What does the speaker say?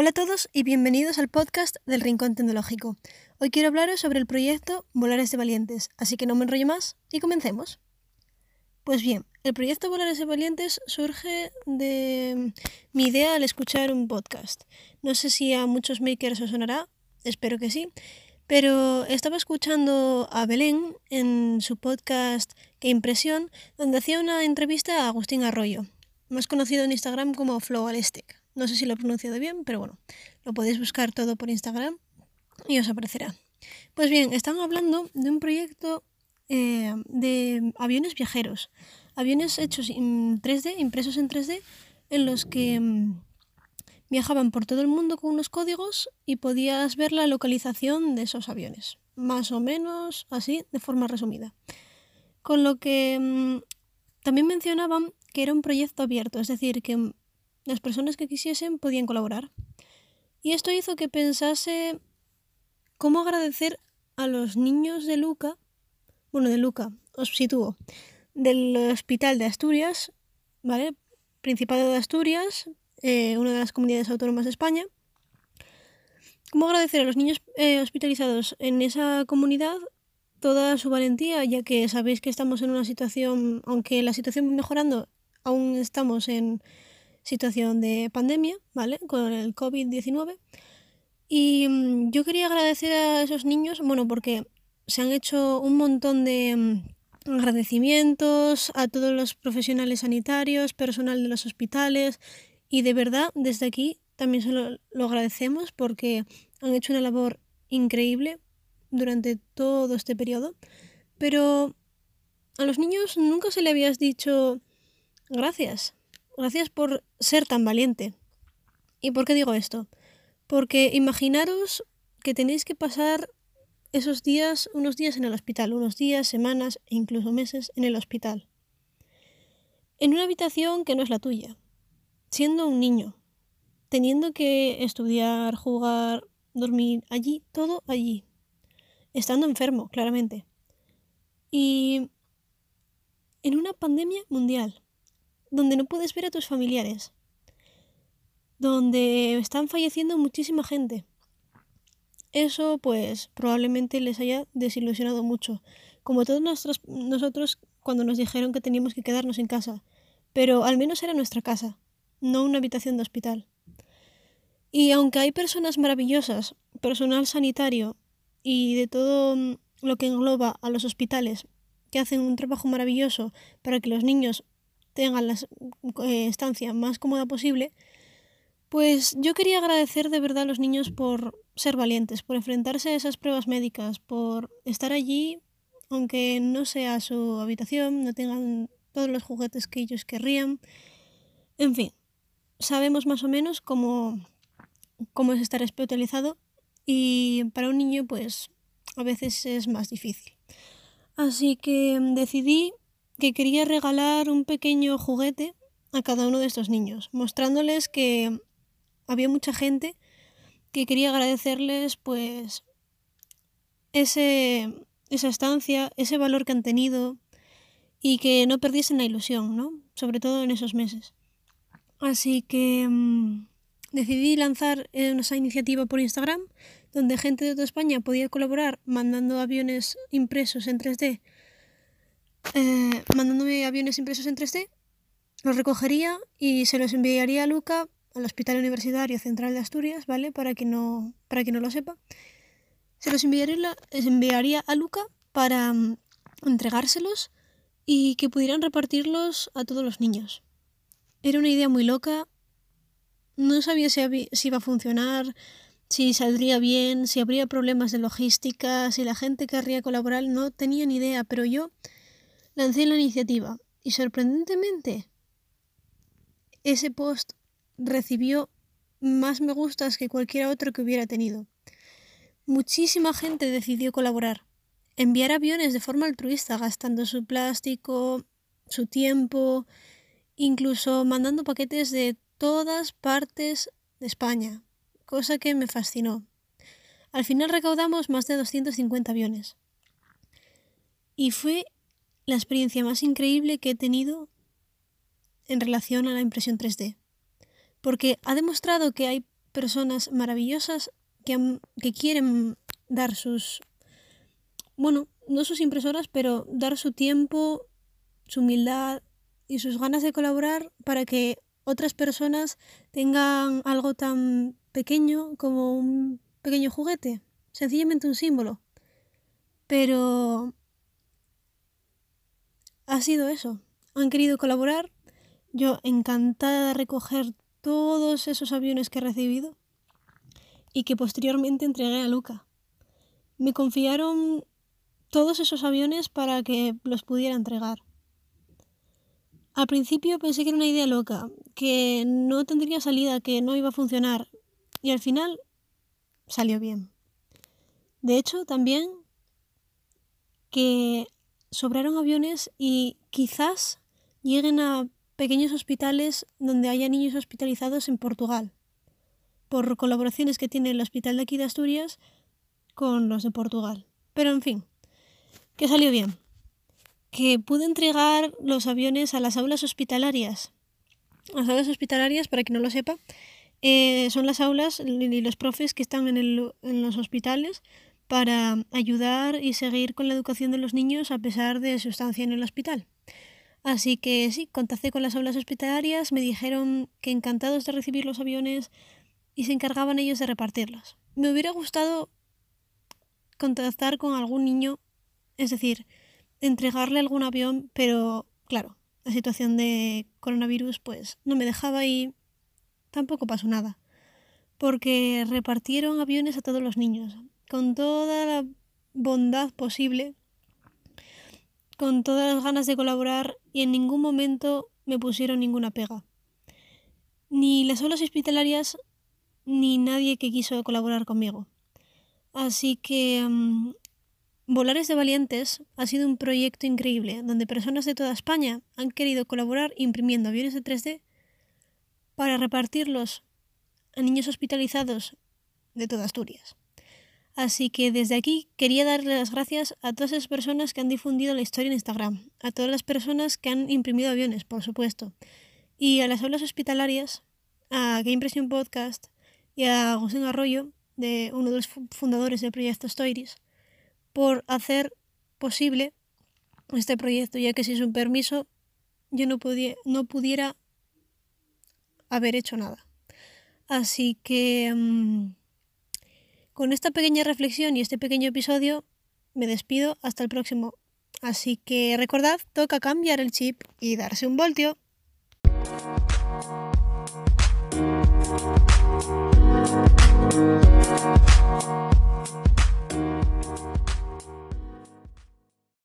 Hola a todos y bienvenidos al podcast del Rincón Tecnológico. Hoy quiero hablaros sobre el proyecto Volares de Valientes, así que no me enrollo más y comencemos. Pues bien, el proyecto Volares de Valientes surge de mi idea al escuchar un podcast. No sé si a muchos makers os sonará, espero que sí, pero estaba escuchando a Belén en su podcast Qué Impresión, donde hacía una entrevista a Agustín Arroyo, más conocido en Instagram como Flow No sé si lo he pronunciado bien, pero bueno, lo podéis buscar todo por Instagram y os aparecerá. Pues bien, están hablando de un proyecto eh, de aviones viajeros, aviones hechos en 3D, impresos en 3D, en los que mm, viajaban por todo el mundo con unos códigos y podías ver la localización de esos aviones, más o menos así, de forma resumida. Con lo que mm, también mencionaban que era un proyecto abierto, es decir, que las personas que quisiesen podían colaborar. Y esto hizo que pensase cómo agradecer a los niños de Luca, bueno, de Luca, os sitúo, del Hospital de Asturias, ¿vale? Principado de Asturias, eh, una de las comunidades autónomas de España. Cómo agradecer a los niños eh, hospitalizados en esa comunidad toda su valentía, ya que sabéis que estamos en una situación, aunque la situación va mejorando, aún estamos en situación de pandemia, ¿vale? Con el COVID-19. Y mm, yo quería agradecer a esos niños, bueno, porque se han hecho un montón de mm, agradecimientos a todos los profesionales sanitarios, personal de los hospitales, y de verdad, desde aquí también se lo, agradecemos porque han hecho una labor increíble durante todo este periodo. Pero a los niños nunca se le habías dicho Gracias. Gracias por ser tan valiente. ¿Y por qué digo esto? Porque imaginaros que tenéis que pasar esos días, unos días en el hospital, unos días, semanas e incluso meses en el hospital. En una habitación que no es la tuya, siendo un niño, teniendo que estudiar, jugar, dormir, allí, todo allí, estando enfermo, claramente. Y en una pandemia mundial donde no puedes ver a tus familiares, donde están falleciendo muchísima gente. Eso pues probablemente les haya desilusionado mucho, como todos nosotros cuando nos dijeron que teníamos que quedarnos en casa, pero al menos era nuestra casa, no una habitación de hospital. Y aunque hay personas maravillosas, personal sanitario y de todo lo que engloba a los hospitales, que hacen un trabajo maravilloso para que los niños tengan la eh, estancia más cómoda posible, pues yo quería agradecer de verdad a los niños por ser valientes, por enfrentarse a esas pruebas médicas, por estar allí, aunque no sea su habitación, no tengan todos los juguetes que ellos querrían. En fin, sabemos más o menos cómo, cómo es estar hospitalizado y para un niño pues a veces es más difícil. Así que decidí que quería regalar un pequeño juguete a cada uno de estos niños, mostrándoles que había mucha gente que quería agradecerles pues ese, esa estancia, ese valor que han tenido y que no perdiesen la ilusión, ¿no? Sobre todo en esos meses. Así que mm, decidí lanzar esa iniciativa por Instagram, donde gente de toda España podía colaborar mandando aviones impresos en 3D eh, mandándome aviones impresos en 3D, los recogería y se los enviaría a Luca, al Hospital Universitario Central de Asturias, ¿vale? Para que no, para que no lo sepa. Se los enviaría, enviaría a Luca para mm, entregárselos y que pudieran repartirlos a todos los niños. Era una idea muy loca. No sabía si, si iba a funcionar, si saldría bien, si habría problemas de logística, si la gente querría colaborar. No tenía ni idea, pero yo lancé la iniciativa y sorprendentemente ese post recibió más me gustas que cualquier otro que hubiera tenido. Muchísima gente decidió colaborar, enviar aviones de forma altruista, gastando su plástico, su tiempo, incluso mandando paquetes de todas partes de España, cosa que me fascinó. Al final recaudamos más de 250 aviones. Y fue la experiencia más increíble que he tenido en relación a la impresión 3D. Porque ha demostrado que hay personas maravillosas que, que quieren dar sus, bueno, no sus impresoras, pero dar su tiempo, su humildad y sus ganas de colaborar para que otras personas tengan algo tan pequeño como un pequeño juguete, sencillamente un símbolo. Pero ha sido eso. Han querido colaborar. Yo encantada de recoger todos esos aviones que he recibido y que posteriormente entregué a Luca. Me confiaron todos esos aviones para que los pudiera entregar. Al principio pensé que era una idea loca, que no tendría salida, que no iba a funcionar, y al final salió bien. De hecho, también que sobraron aviones y quizás lleguen a pequeños hospitales donde haya niños hospitalizados en Portugal, por colaboraciones que tiene el hospital de aquí de Asturias con los de Portugal. Pero en fin, que salió bien. Que pude entregar los aviones a las aulas hospitalarias. Las aulas hospitalarias, para quien no lo sepa, eh, son las aulas y los profes que están en, en los hospitales para ayudar y seguir con la educación de los niños a pesar de su estancia en el hospital. Así que sí, contacté con las aulas hospitalarias, me dijeron que encantados de recibir los aviones y se encargaban ellos de repartirlos. Me hubiera gustado contactar con algún niño es decir, entregarle algún avión, pero claro, la situación de coronavirus pues no me dejaba y tampoco pasó nada. Porque repartieron aviones a todos los niños, con toda la bondad posible, con todas las ganas de colaborar y en ningún momento me pusieron ninguna pega. Ni las olas hospitalarias ni nadie que quiso colaborar conmigo. Así que mm, Volares de Valientes ha sido un proyecto increíble donde personas de toda España han querido colaborar imprimiendo aviones de 3D para repartirlos a niños hospitalizados de toda Asturias. Así que desde aquí quería darle las gracias a todas esas personas que han difundido la historia en Instagram, a todas las personas que han imprimido aviones, por supuesto, y a las aulas hospitalarias, a Game Impression Podcast y a José Arroyo, de uno de los fundadores del proyecto Stories, por hacer posible este proyecto, ya que sin su permiso yo no, no pudiera haber hecho nada. Así que mm, con esta pequeña reflexión y este pequeño episodio me despido hasta el próximo. Así que recordad, toca cambiar el chip y darse un voltio.